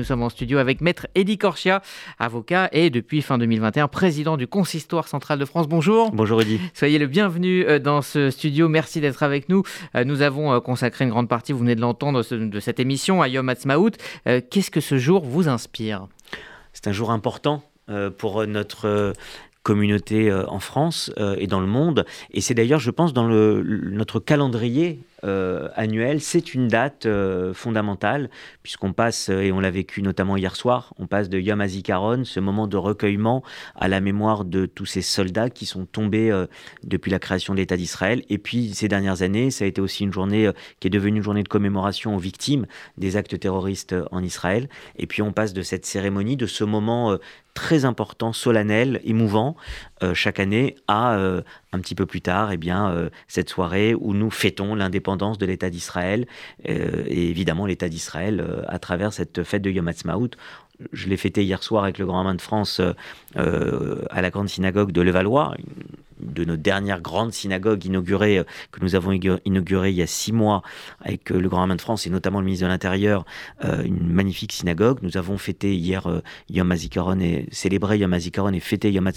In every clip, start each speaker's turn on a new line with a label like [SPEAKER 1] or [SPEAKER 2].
[SPEAKER 1] Nous sommes en studio avec Maître Eddie Corchia, avocat et depuis fin 2021 président du Consistoire central de France. Bonjour.
[SPEAKER 2] Bonjour Eddie.
[SPEAKER 1] Soyez le bienvenu euh, dans ce studio. Merci d'être avec nous. Euh, nous avons euh, consacré une grande partie, vous venez de l'entendre, de cette émission à Yom Ha'atzmaut. Qu'est-ce que ce jour vous inspire?
[SPEAKER 2] C'est un jour important pour notre communauté en France et dans le monde. Et c'est d'ailleurs, je pense, dans le, notre calendrier euh, annuel, c'est une date euh, fondamentale, puisqu'on passe, euh, et on l'a vécu notamment hier soir, on passe de Yom HaZikaron, ce moment de recueillement à la mémoire de tous ces soldats qui sont tombés depuis la création de l'État d'Israël. Et puis, ces dernières années, ça a été aussi une journée qui est devenue une journée de commémoration aux victimes des actes terroristes en Israël. Et puis, on passe de cette cérémonie, de ce moment très important, solennel, émouvant, chaque année, à un petit peu plus tard, eh bien, cette soirée où nous fêtons l'indépendance de l'État d'Israël euh, et évidemment l'État d'Israël euh, à travers cette fête de Yom Ha'atzmaut. Je l'ai fêté hier soir avec le Grand Main de France euh, à la grande synagogue de Levallois, de nos dernières grandes synagogues inaugurées, que nous avons inaugurées il y a six mois avec le Grand Main de France et notamment le ministre de l'Intérieur, une magnifique synagogue. Nous avons fêté hier Yom HaZikaron et célébré Yom HaZikaron et fêté Yom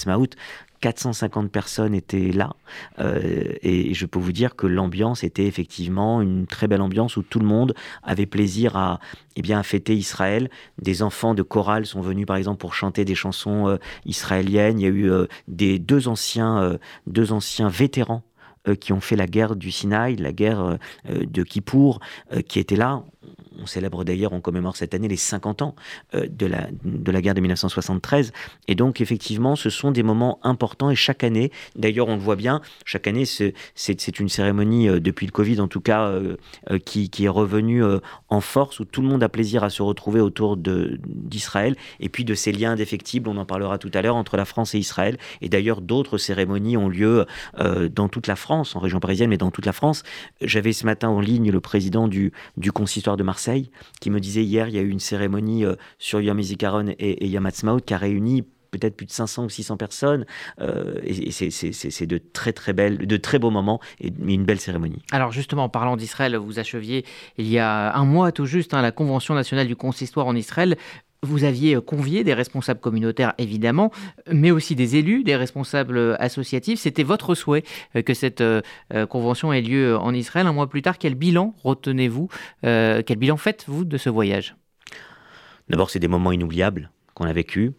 [SPEAKER 2] 450 personnes étaient là. Euh, et je peux vous dire que l'ambiance était effectivement une très belle ambiance où tout le monde avait plaisir à, eh bien, fêter Israël. Des enfants de chorale sont venus, par exemple, pour chanter des chansons euh, israéliennes. Il y a eu euh, des deux anciens, deux anciens vétérans qui ont fait la guerre du Sinaï, la guerre de Kippour, qui étaient là on célèbre d'ailleurs, on commémore cette année les 50 ans euh, de, la, de la guerre de 1973. Et donc, effectivement, ce sont des moments importants et chaque année, d'ailleurs, on le voit bien, chaque année, c'est une cérémonie, euh, depuis le Covid en tout cas, euh, qui, qui, est revenue en force, où tout le monde a plaisir à se retrouver autour d'Israël et puis de ces liens indéfectibles, on en parlera tout à l'heure, entre la France et Israël. Et d'ailleurs, d'autres cérémonies ont lieu dans toute la France, en région parisienne, mais dans toute la France. J'avais ce matin en ligne le président du, du consistoire de Marseille qui me disait hier, il y a eu une cérémonie euh, sur Yom et, et Yom qui a réuni peut-être plus de 500 ou 600 personnes. Euh, et c'est de très très belles, de très beaux moments et une belle cérémonie.
[SPEAKER 1] Alors justement, en parlant d'Israël, vous acheviez il y a un mois tout juste hein, la Convention nationale du consistoire en Israël. Vous aviez euh, convié des responsables communautaires, évidemment, mais aussi des élus, des responsables euh, associatifs. C'était votre souhait euh, que cette convention ait lieu en Israël. Un mois plus tard, quel bilan retenez-vous Quel bilan faites-vous de ce voyage?
[SPEAKER 2] D'abord, c'est des moments inoubliables qu'on a vécus.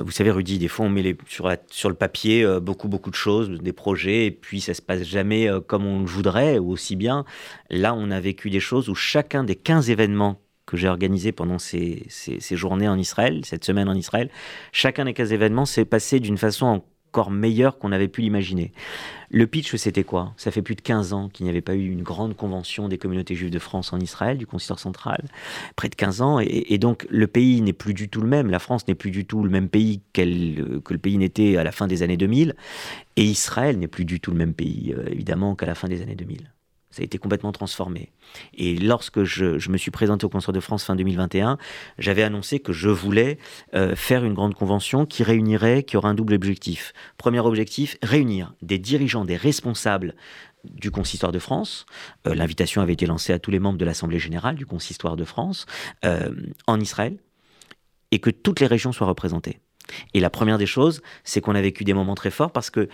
[SPEAKER 2] Vous savez, Rudy, des fois, on met sur, sur, le papier beaucoup, beaucoup de choses, des projets, et puis ça se passe jamais comme on le voudrait ou aussi bien. Là, on a vécu des choses où chacun des 15 événements que j'ai organisé pendant ces, ces, journées en Israël, cette semaine en Israël, chacun des 15 événements s'est passé d'une façon encore meilleure qu'on avait pu l'imaginer. Le pitch, c'était quoi? Ça fait plus de 15 ans qu'il n'y avait pas eu une grande convention des communautés juives de France en Israël, du consistoire central. Près de 15 ans. Et, donc, le pays n'est plus du tout le même. La France n'est plus du tout le même pays que le pays n'était à la fin des années 2000. Et Israël n'est plus du tout le même pays, euh, évidemment, qu'à la fin des années 2000. Ça a été complètement transformé. Et lorsque je, me suis présenté au Conseil de France fin 2021, j'avais annoncé que je voulais euh, faire une grande convention qui réunirait, qui aurait un double objectif. Premier objectif, réunir des dirigeants, des responsables du Consistoire de France. Euh, l'invitation avait été lancée à tous les membres de l'Assemblée générale du Consistoire de France euh, en Israël et que toutes les régions soient représentées. Et la première des choses, c'est qu'on a vécu des moments très forts parce que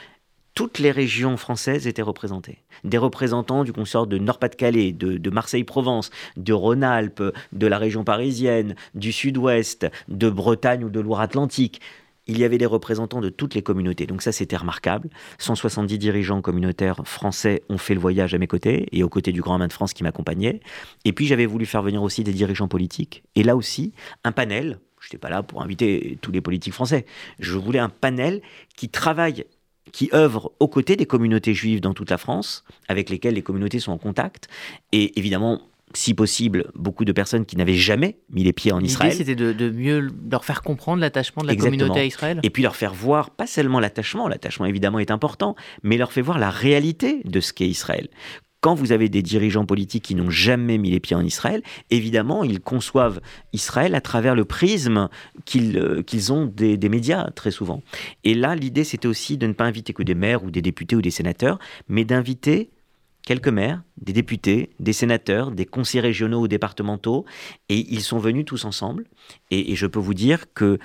[SPEAKER 2] toutes les régions françaises étaient représentées. Des représentants du consort de Nord-Pas-de-Calais, de, Marseille-Provence, de Rhône-Alpes, de la région parisienne, du Sud-Ouest, de Bretagne ou de Loire-Atlantique. Il y avait des représentants de toutes les communautés. Donc ça, c'était remarquable. 170 dirigeants communautaires français ont fait le voyage à mes côtés et aux côtés du Grand Main de France qui m'accompagnait. Et puis j'avais voulu faire venir aussi des dirigeants politiques. Et là aussi, un panel. Je n'étais pas là pour inviter tous les politiques français. Je voulais un panel qui travaille qui œuvrent aux côtés des communautés juives dans toute la France, avec lesquelles les communautés sont en contact, et évidemment si possible, beaucoup de personnes qui n'avaient jamais mis les pieds en Israël.
[SPEAKER 1] L'idée, c'était de, mieux leur faire comprendre l'attachement de la communauté à Israël.
[SPEAKER 2] Et puis leur faire voir, pas seulement l'attachement, l'attachement évidemment est important, mais leur faire voir la réalité de ce qu'est Israël quand vous avez des dirigeants politiques qui n'ont jamais mis les pieds en Israël, évidemment, ils conçoivent Israël à travers le prisme qu'ils euh, ont des, médias, très souvent. Et là, l'idée, c'était aussi de ne pas inviter que des maires ou des députés ou des sénateurs, mais d'inviter quelques maires, des députés, des sénateurs, des conseillers régionaux ou départementaux, et ils sont venus tous ensemble. Et, et je peux vous dire que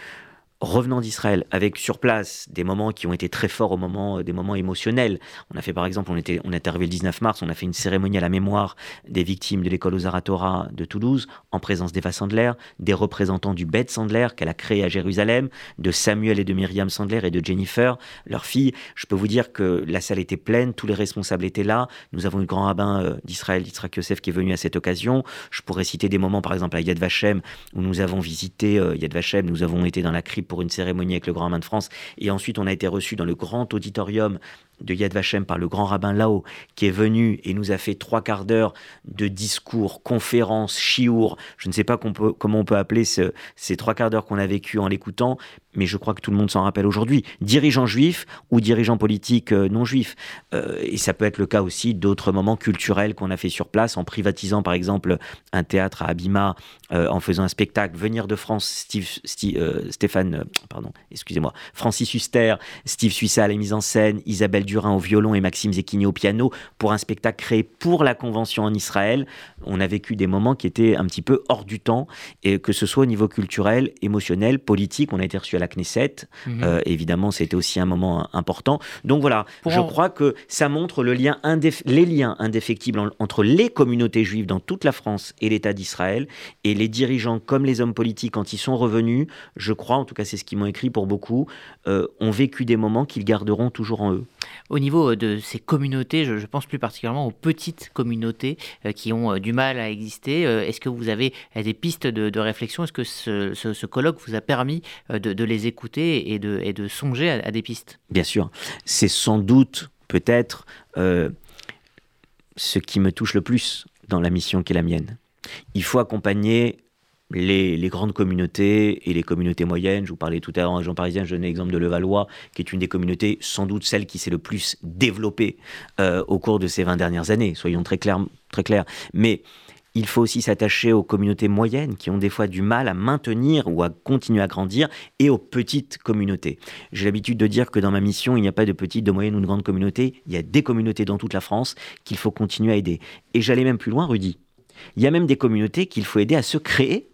[SPEAKER 2] revenant d'Israël avec sur place des moments qui ont été très forts au moment euh, des moments émotionnels. On a fait par exemple, on était on est arrivé le 19 mars, on a fait une cérémonie à la mémoire des victimes de l'école aux Aratora de Toulouse en présence d'Eva Sandler, des représentants du Beth Sandler qu'elle a créé à Jérusalem, de Samuel et de Myriam Sandler et de Jennifer, leur fille. Je peux vous dire que la salle était pleine, tous les responsables étaient là. Nous avons eu le grand rabbin euh, d'Israël, Yitzhak Yosef, qui est venu à cette occasion. Je pourrais citer des moments, par exemple à Yad Vashem, où nous avons visité euh, Yad Vashem, nous avons été dans la crypte pour une cérémonie avec le Grand Rabbin de France. Et ensuite, on a été reçu dans le grand auditorium de Yad Vashem par le grand rabbin Lao, qui est venu et nous a fait trois quarts d'heure de discours, conférences, chiour. Je ne sais pas comment on peut appeler ces trois quarts d'heure qu'on a vécu en l'écoutant, mais je crois que tout le monde s'en rappelle aujourd'hui. Dirigeants juifs ou dirigeants politiques euh, non juifs. Euh, et ça peut être le cas aussi d'autres moments culturels qu'on a fait sur place, en privatisant par exemple un théâtre à Abima, euh, en faisant un spectacle. Venir de France, Steve, Stéphane, pardon, excusez-moi, Francis Huster, Steve Suissa à la mise en scène, Isabelle Durin au violon et Maxime Zekini au piano pour un spectacle créé pour la convention en Israël. On a vécu des moments qui étaient un petit peu hors du temps, et que ce soit au niveau culturel, émotionnel, politique. On a été reçu à la Knesset. Mhm. Euh, évidemment, c'était aussi un moment important. Donc voilà, je crois que ça montre le lien les liens indéfectibles entre les communautés juives dans toute la France et l'État d'Israël et les dirigeants comme les hommes politiques quand ils sont revenus. Je crois, en tout cas, c'est ce qu'ils m'ont écrit pour beaucoup, euh, ont vécu des moments qu'ils garderont toujours en eux.
[SPEAKER 1] Au niveau euh, de ces communautés, je, pense plus particulièrement aux petites communautés euh, qui ont euh, du mal à exister. Est-ce que vous avez des pistes de, réflexion? Est-ce que ce, colloque vous a permis de, les écouter et de, et de songer à, des pistes?
[SPEAKER 2] Bien sûr. C'est sans doute, peut-être, ce qui me touche le plus dans la mission qui est la mienne. Il faut accompagner les, grandes communautés et les communautés moyennes. Je vous parlais tout à l'heure en région parisienne, je donne l'exemple de Levallois, qui est une des communautés, sans doute celle qui s'est le plus développée euh, au cours de ces 20 dernières années, soyons très clairs. Très clairs. Mais il faut aussi s'attacher aux communautés moyennes qui ont des fois du mal à maintenir ou à continuer à grandir et aux petites communautés. J'ai l'habitude de dire que dans ma mission, il n'y a pas de petites, de moyennes ou de grandes communautés. Il y a des communautés dans toute la France qu'il faut continuer à aider. Et j'allais même plus loin, Rudy. Il y a même des communautés qu'il faut aider à se créer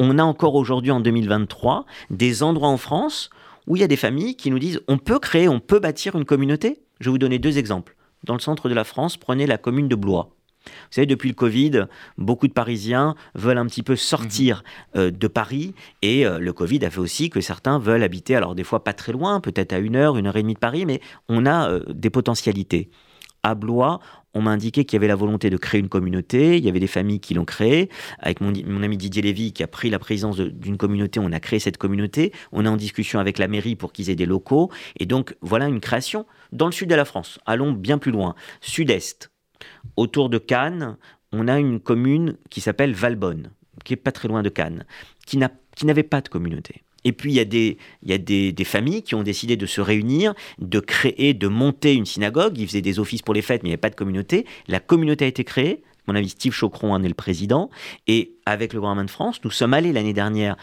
[SPEAKER 2] on a encore aujourd'hui en 2023 des endroits en France où il y a des familles qui nous disent on peut créer, on peut bâtir une communauté. Je vais vous donner deux exemples. Dans le centre de la France, prenez la commune de Blois. Vous savez, depuis le Covid, beaucoup de Parisiens veulent un petit peu sortir mhm. euh, de Paris. Et euh, le Covid a fait aussi que certains veulent habiter, alors des fois pas très loin, peut-être à une heure, une heure et demie de Paris, mais on a euh, des potentialités. À Blois, on m'a indiqué qu'il y avait la volonté de créer une communauté, il y avait des familles qui l'ont créée. Avec mon, ami Didier Lévy qui a pris la présidence d'une communauté, on a créé cette communauté. On est en discussion avec la mairie pour qu'ils aient des locaux. Et donc voilà une création dans le sud de la France. Allons bien plus loin. Sud-est, autour de Cannes, on a une commune qui s'appelle Valbonne, qui est pas très loin de Cannes, qui n'avait pas de communauté. Et puis il y a, des, il y a des, des, familles qui ont décidé de se réunir, de créer, de monter une synagogue. Ils faisaient des offices pour les fêtes, mais il n'y avait pas de communauté. La communauté a été créée. Mon ami Steve Chocron en est le président. Et avec le gouvernement de France, nous sommes allés l'année dernière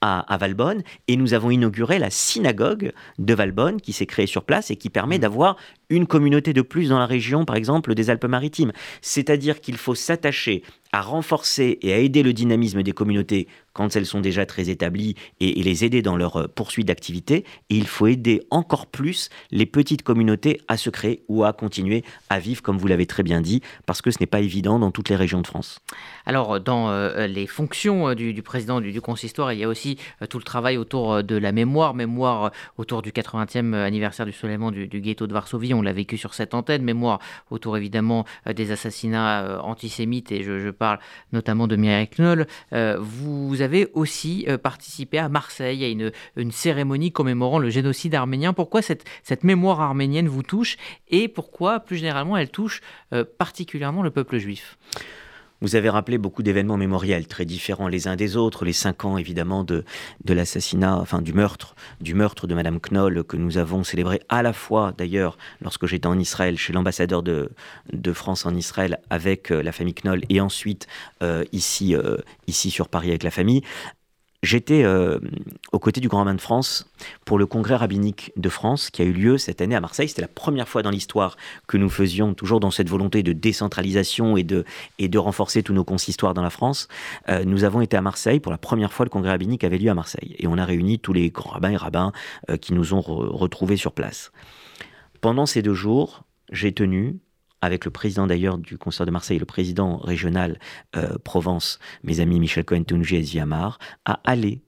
[SPEAKER 2] à, Valbonne et nous avons inauguré la synagogue de Valbonne qui s'est créée sur place et qui permet mmh. d'avoir une communauté de plus dans la région, par exemple, des Alpes-Maritimes. C'est-à-dire qu'il faut s'attacher à renforcer et à aider le dynamisme des communautés quand elles sont déjà très établies et, les aider dans leur euh, poursuite d'activité. Et il faut aider encore plus les petites communautés à se créer ou à continuer à vivre, comme vous l'avez très bien dit, parce que ce n'est pas évident dans toutes les régions de France.
[SPEAKER 1] Alors, dans euh, les fonctions euh, du, président du, consistoire, il y a aussi tout le travail autour de la mémoire, mémoire autour du 80e anniversaire du soulèvement du, du ghetto de Varsovie. L'a vécu sur cette antenne, mémoire autour évidemment des assassinats antisémites et je, parle notamment de Mireille Knoll, euh, vous avez aussi euh, participé à Marseille à une, cérémonie commémorant le génocide arménien. Pourquoi cette, mémoire arménienne vous touche et pourquoi plus généralement elle touche euh, particulièrement le peuple juif?
[SPEAKER 2] Vous avez rappelé beaucoup d'événements mémoriels très différents les uns des autres, les cinq ans évidemment de, l'assassinat, enfin du meurtre, du meurtre de Madame Knoll que nous avons célébré à la fois d'ailleurs lorsque j'étais en Israël chez l'ambassadeur de, France en Israël avec euh, la famille Knoll et ensuite euh, euh, ici sur Paris avec la famille. J'étais euh, aux côtés du Grand Rabbin de France pour le congrès rabbinique de France qui a eu lieu cette année à Marseille. C'était la première fois dans l'histoire que nous faisions, toujours dans cette volonté de décentralisation et de, et de renforcer tous nos consistoires dans la France. Euh, nous avons été à Marseille pour la première fois, le congrès rabbinique avait lieu à Marseille. Et on a réuni tous les grands rabbins et rabbins euh, qui nous ont retrouvés sur place. Pendant ces deux jours, j'ai tenu avec le président d'ailleurs du concert de Marseille, le président régional euh, Provence, mes amis Michel Cohen-Tounji et Ziamar, à aller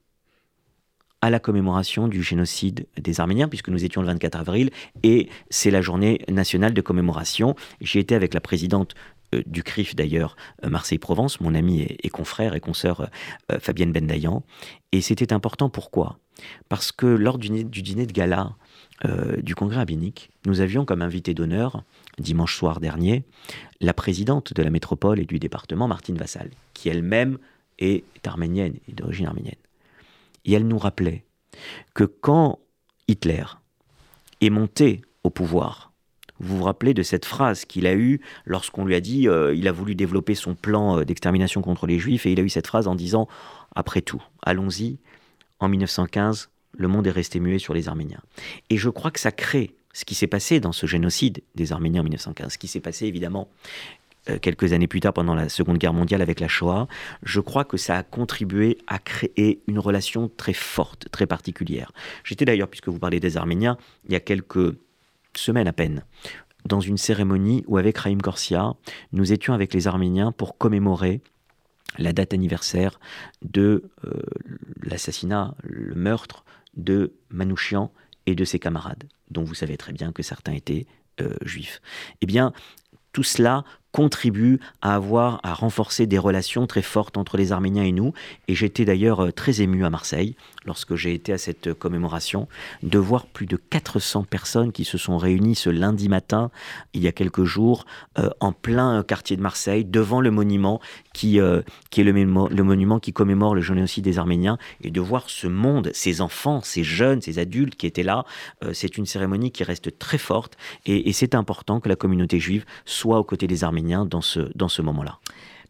[SPEAKER 2] à la commémoration du génocide des Arméniens, puisque nous étions le 24 avril, et c'est la journée nationale de commémoration. J'y étais avec la présidente euh, du CRIF d'ailleurs, euh, Marseille-Provence, mon ami et, confrère et consoeur Fabienne Bendayan. Et c'était important pourquoi? Parce que lors du, dîner de gala du congrès rabbinique, nous avions comme invité d'honneur dimanche soir dernier, la présidente de la métropole et du département, Martine Vassal, qui elle-même est arménienne et d'origine arménienne. Et elle nous rappelait que quand Hitler est monté au pouvoir, vous vous rappelez de cette phrase qu'il a eue lorsqu'on lui a dit euh, il a voulu développer son plan euh, d'extermination contre les juifs et il a eu cette phrase en disant après tout, allons-y, en 1915, le monde est resté muet sur les Arméniens. Et je crois que ça crée ce qui s'est passé dans ce génocide des Arméniens en 1915, ce qui s'est passé évidemment euh, quelques années plus tard pendant la Seconde Guerre mondiale avec la Shoah, je crois que ça a contribué à créer une relation très forte, très particulière. J'étais d'ailleurs, puisque vous parlez des Arméniens, il y a quelques semaines à peine, dans une cérémonie où avec Raïm Korsia, nous étions avec les Arméniens pour commémorer la date anniversaire de euh, l'assassinat, le meurtre de Manouchian et de ses camarades, dont vous savez très bien que certains étaient euh, juifs. Eh bien, tout cela contribue à avoir, à renforcer des relations très fortes entre les Arméniens et nous. Et j'étais d'ailleurs euh, très ému à Marseille, lorsque j'ai été à cette commémoration, de voir plus de 400 personnes qui se sont réunies ce lundi matin, il y a quelques jours, euh, en plein quartier de Marseille, devant le monument qui, euh, qui est le, monument qui commémore le génocide des Arméniens, et de voir ce monde, ces enfants, ces jeunes, ces adultes qui étaient là, c'est une cérémonie qui reste très forte, et, et c'est important que la communauté juive soit aux côtés des Arméniens dans ce, moment-là.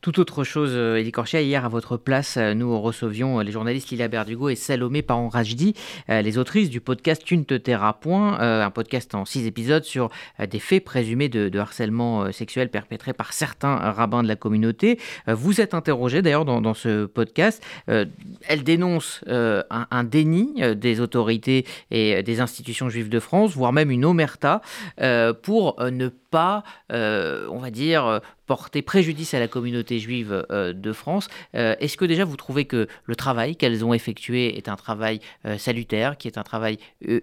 [SPEAKER 1] Tout autre chose, Elie euh, Corchia, hier à votre place, euh, nous recevions euh, les journalistes Lila Berdugo et Salomé Paran-Rajdi, les autrices du podcast Tu ne te tairas point, un podcast en six épisodes sur des faits présumés de, harcèlement sexuel perpétrés par certains rabbins de la communauté. Vous êtes interrogé d'ailleurs dans, ce podcast. Elle dénonce un, déni des autorités et des institutions juives de France, voire même une omerta, pour ne pas, on va dire, porter préjudice à la communauté juive euh, de France. Euh, est-ce que déjà vous trouvez que le travail qu'elles ont effectué est un travail euh, salutaire, qui est un travail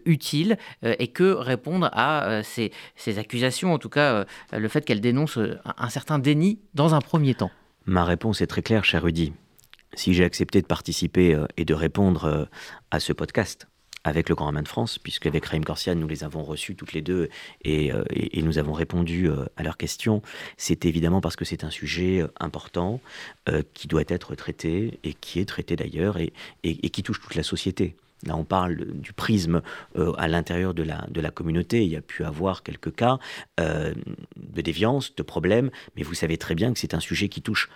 [SPEAKER 1] utile, et que répondre à ces, accusations, en tout cas le fait qu'elles dénoncent un, certain déni dans un premier temps?
[SPEAKER 2] Ma réponse est très claire, cher Rudy. Si j'ai accepté de participer et de répondre à ce podcast, avec le Grand Rabbin de France, puisque avec Raïm Corsia, nous les avons reçus toutes les deux et, euh, nous avons répondu euh, à leurs questions. C'est évidemment parce que c'est un sujet euh, important qui doit être traité et qui est traité d'ailleurs et, qui touche toute la société. Là, on parle du prisme à l'intérieur de la, de la communauté. Il y a pu avoir quelques cas de déviance, de problèmes, mais vous savez très bien que c'est un sujet qui touche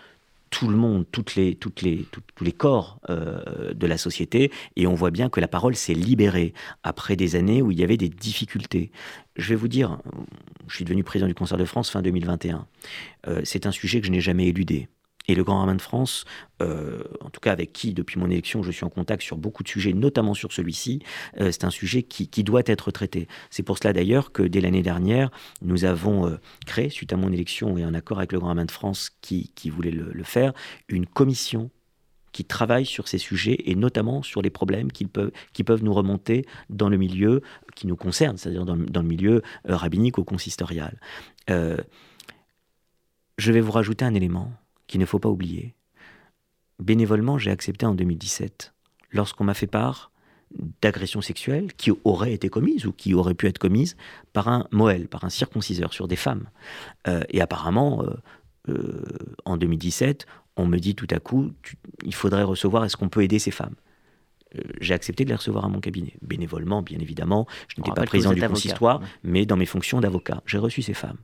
[SPEAKER 2] tout le monde, toutes les, tous les corps euh, de la société, et on voit bien que la parole s'est libérée après des années où il y avait des difficultés. Je vais vous dire, je suis devenu président du Concert de France fin 2021. Euh, c'est un sujet que je n'ai jamais éludé. Et le Grand Rabbin de France, euh, en tout cas avec qui, depuis mon élection, je suis en contact sur beaucoup de sujets, notamment sur celui-ci, euh, c'est un sujet qui, doit être traité. C'est pour cela d'ailleurs que dès l'année dernière, nous avons euh, créé, suite à mon élection et en accord avec le Grand Rabbin de France qui, voulait le, faire, une commission qui travaille sur ces sujets et notamment sur les problèmes qui peuvent, qui peuvent nous remonter dans le milieu qui nous concerne, c'est-à-dire dans, dans, le milieu rabbinique ou consistorial. je vais vous rajouter un élément qu'il ne faut pas oublier. Bénévolement, j'ai accepté en 2017, lorsqu'on m'a fait part d'agressions sexuelles qui auraient été commises ou qui auraient pu être commises par un Moël, par un circonciseur sur des femmes. Euh, et apparemment, euh, euh, en 2017, on me dit tout à coup, il faudrait recevoir, est-ce qu'on peut aider ces femmes? J'ai accepté de les recevoir à mon cabinet, bénévolement, bien évidemment. Je n'étais pas président du consistoire, mais dans mes fonctions d'avocat. J'ai reçu ces femmes.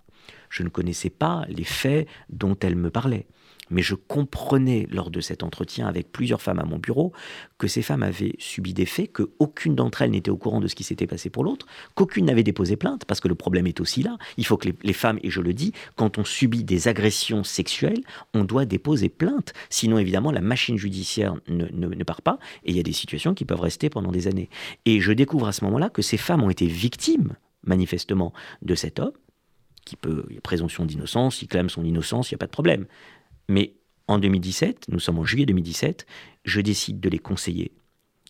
[SPEAKER 2] Je ne connaissais pas les faits dont elles me parlaient. Mais je comprenais lors de cet entretien avec plusieurs femmes à mon bureau que ces femmes avaient subi des faits, qu'aucune d'entre elles n'était au courant de ce qui s'était passé pour l'autre, qu'aucune n'avait déposé plainte, parce que le problème est aussi là. Il faut que les, femmes, et je le dis, quand on subit des agressions sexuelles, on doit déposer plainte. Sinon, évidemment, la machine judiciaire ne, ne part pas, et il y a des situations qui peuvent rester pendant des années. Et je découvre à ce moment-là que ces femmes ont été victimes, manifestement, de cet homme, qui peut, il y a présomption d'innocence, il clame son innocence, il n'y a pas de problème. Mais en 2017, nous sommes en juillet 2017, je décide de les conseiller.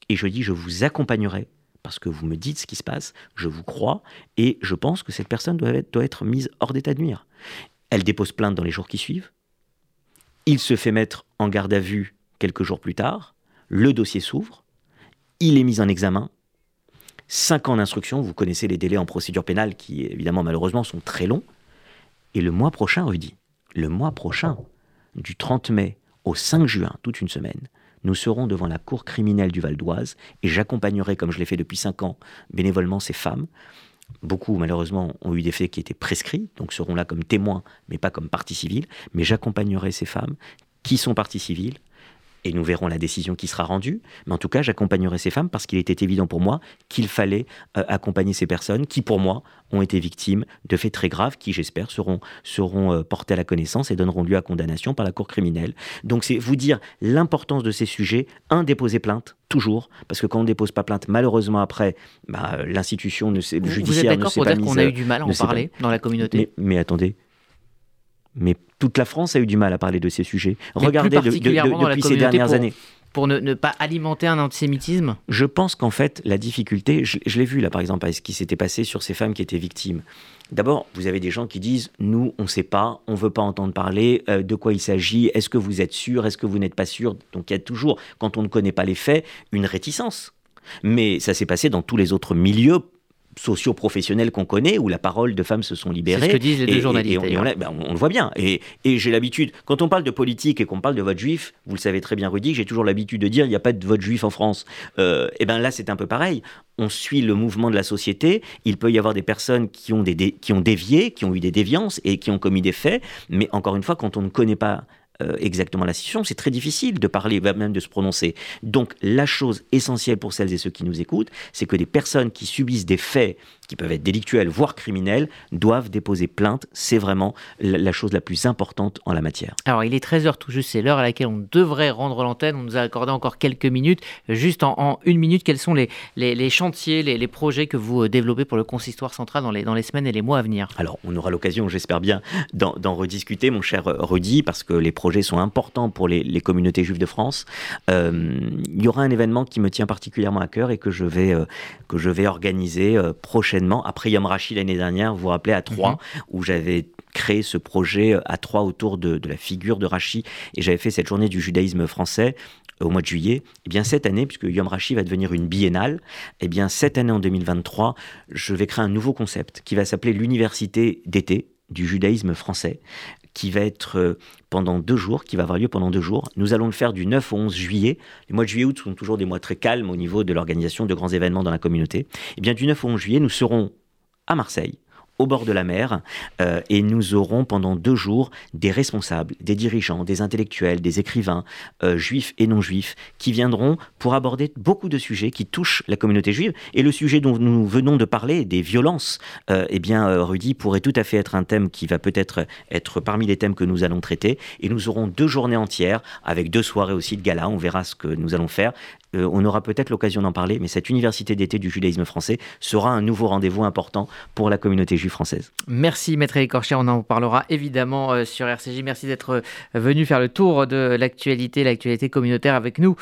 [SPEAKER 2] Et je dis, je vous accompagnerai parce que vous me dites ce qui se passe, je vous crois, et je pense que cette personne doit être, mise hors d'état de nuire. Elle dépose plainte dans les jours qui suivent. Il se fait mettre en garde à vue quelques jours plus tard. Le dossier s'ouvre. Il est mis en examen. Cinq ans d'instruction, vous connaissez les délais en procédure pénale qui, évidemment, malheureusement, sont très longs. Et le mois prochain, Rudy, le mois prochain, du 30 mai au 5 juin, toute une semaine, nous serons devant la cour criminelle du Val d'Oise et j'accompagnerai, comme je l'ai fait depuis 5 ans, bénévolement ces femmes. Beaucoup, malheureusement, ont eu des faits qui étaient prescrits, donc seront là comme témoins, mais pas comme partie civile. Mais j'accompagnerai ces femmes qui sont parties civiles et nous verrons la décision qui sera rendue. Mais en tout cas, j'accompagnerai ces femmes parce qu'il était évident pour moi qu'il fallait euh, accompagner ces personnes qui, pour moi, ont été victimes de faits très graves qui, j'espère, seront, seront euh, portés à la connaissance et donneront lieu à condamnation par la Cour criminelle. Donc c'est vous dire l'importance de ces sujets. Un, déposer plainte, toujours, parce que quand on ne dépose pas plainte, malheureusement après, bah, l'institution ne sait, judiciaire
[SPEAKER 1] ne s'est pas mise... Vous êtes d'accord pour dire qu'on a eu du mal à en parler dans la communauté
[SPEAKER 2] mais attendez, mais toute la France a eu du mal à parler de ces sujets. Regardez depuis ces dernières années.
[SPEAKER 1] Pour ne, pas alimenter un antisémitisme
[SPEAKER 2] Je pense qu'en fait, la difficulté, je, l'ai vu là par exemple avec ce qui s'était passé sur ces femmes qui étaient victimes. D'abord, vous avez des gens qui disent Nous, on ne sait pas, on ne veut pas entendre parler, euh, de quoi il s'agit, est-ce que vous êtes sûr, est-ce que vous n'êtes pas sûr? Donc il y a toujours, quand on ne connaît pas les faits, une réticence. Mais ça s'est passé dans tous les autres milieux socio-professionnels qu'on connaît, où la parole de femmes se sont libérées. C'est
[SPEAKER 1] ce que disent les deux journalistes.
[SPEAKER 2] Et, ben, on, le voit bien. Et, j'ai l'habitude, quand on parle de politique et qu'on parle de vote juif, vous le savez très bien, Rudy, j'ai toujours l'habitude de dire il n'y a pas de vote juif en France. Euh, et bien là, c'est un peu pareil. On suit le mouvement de la société. Il peut y avoir des personnes qui ont, des, qui ont dévié, qui ont eu des déviances et qui ont commis des faits. Mais encore une fois, quand on ne connaît pas euh, exactement la situation, c'est très difficile de parler, même de se prononcer. Donc la chose essentielle pour celles et ceux qui nous écoutent, c'est que des personnes qui subissent des faits qui peuvent être délictuels, voire criminels, doivent déposer plainte. C'est vraiment la chose la plus importante en la matière.
[SPEAKER 1] Alors, il est 13h tout juste, c'est l'heure à laquelle on devrait rendre l'antenne. On nous a accordé encore quelques minutes. Juste en, une minute, quels sont les, les, chantiers, les, projets que vous euh, développez pour le consistoire central dans les, dans les semaines et les mois à venir?
[SPEAKER 2] Alors, on aura l'occasion, j'espère bien, d'en rediscuter, mon cher Rudy, parce que les projets sont importants pour les, communautés juives de France. Euh, il y aura un événement qui me tient particulièrement à cœur et que je vais, euh, que je vais organiser prochainement après Yom Rashi l'année dernière, vous vous rappelez, à Troyes, mhm. où j'avais créé ce projet euh, à Troyes autour de, la figure de Rashi, et j'avais fait cette journée du judaïsme français euh, au mois de juillet, et eh bien cette année, puisque Yom Rashi va devenir une biennale, et eh bien cette année en 2023, je vais créer un nouveau concept qui va s'appeler l'université d'été du judaïsme français, qui va être euh, pendant deux jours, qui va avoir lieu pendant deux jours. Nous allons le faire du 9 au 11 juillet. Les mois de juillet août sont toujours des mois très calmes au niveau de l'organisation de grands événements dans la communauté. Et eh bien du 9 au 11 juillet, nous serons à Marseille au bord de la mer euh, et nous aurons pendant deux jours des responsables, des dirigeants, des intellectuels, des écrivains, euh, juifs et non juifs, qui viendront pour aborder beaucoup de sujets qui touchent la communauté juive. Et le sujet dont nous venons de parler, des violences, euh, eh bien, Rudy, pourrait tout à fait être un thème qui va peut-être être parmi les thèmes que nous allons traiter. Et nous aurons deux journées entières, avec deux soirées aussi de gala, on verra ce que nous allons faire, euh, on aura peut-être l'occasion d'en parler, mais cette université d'été du judaïsme français sera un nouveau rendez-vous important pour la communauté juive française.
[SPEAKER 1] Merci Maître Écorcher, on en parlera évidemment euh, sur RCJ. Merci d'être euh, venu faire le tour de l'actualité, l'actualité communautaire avec nous.